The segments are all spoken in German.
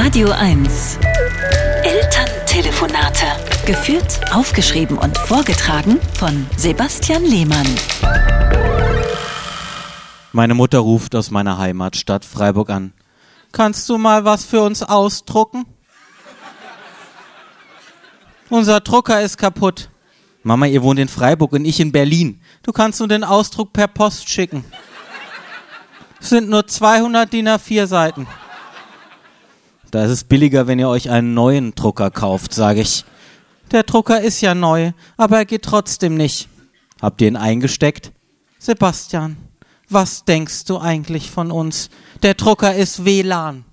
Radio 1. Elterntelefonate. Geführt, aufgeschrieben und vorgetragen von Sebastian Lehmann. Meine Mutter ruft aus meiner Heimatstadt Freiburg an. Kannst du mal was für uns ausdrucken? Unser Drucker ist kaputt. Mama, ihr wohnt in Freiburg und ich in Berlin. Du kannst nur den Ausdruck per Post schicken. Es sind nur 200 DIN A4 Seiten. Da ist es billiger, wenn ihr euch einen neuen Drucker kauft, sage ich. Der Drucker ist ja neu, aber er geht trotzdem nicht. Habt ihr ihn eingesteckt? Sebastian, was denkst du eigentlich von uns? Der Drucker ist WLAN.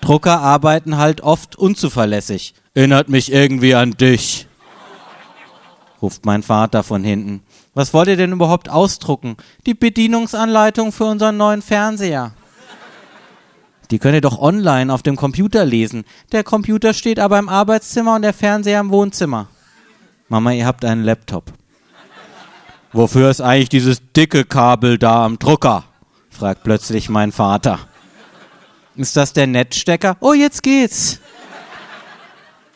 Drucker arbeiten halt oft unzuverlässig. Erinnert mich irgendwie an dich, ruft mein Vater von hinten. Was wollt ihr denn überhaupt ausdrucken? Die Bedienungsanleitung für unseren neuen Fernseher. Die könnt ihr doch online auf dem Computer lesen. Der Computer steht aber im Arbeitszimmer und der Fernseher im Wohnzimmer. Mama, ihr habt einen Laptop. Wofür ist eigentlich dieses dicke Kabel da am Drucker? fragt plötzlich mein Vater. Ist das der Netzstecker? Oh, jetzt geht's.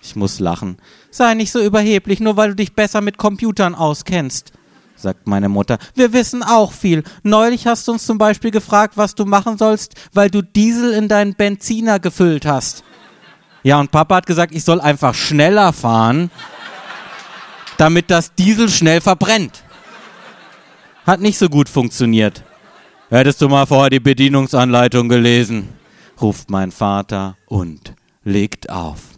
Ich muss lachen. Sei nicht so überheblich, nur weil du dich besser mit Computern auskennst, sagt meine Mutter. Wir wissen auch viel. Neulich hast du uns zum Beispiel gefragt, was du machen sollst, weil du Diesel in deinen Benziner gefüllt hast. Ja, und Papa hat gesagt, ich soll einfach schneller fahren, damit das Diesel schnell verbrennt. Hat nicht so gut funktioniert. Hättest du mal vorher die Bedienungsanleitung gelesen, ruft mein Vater und legt auf.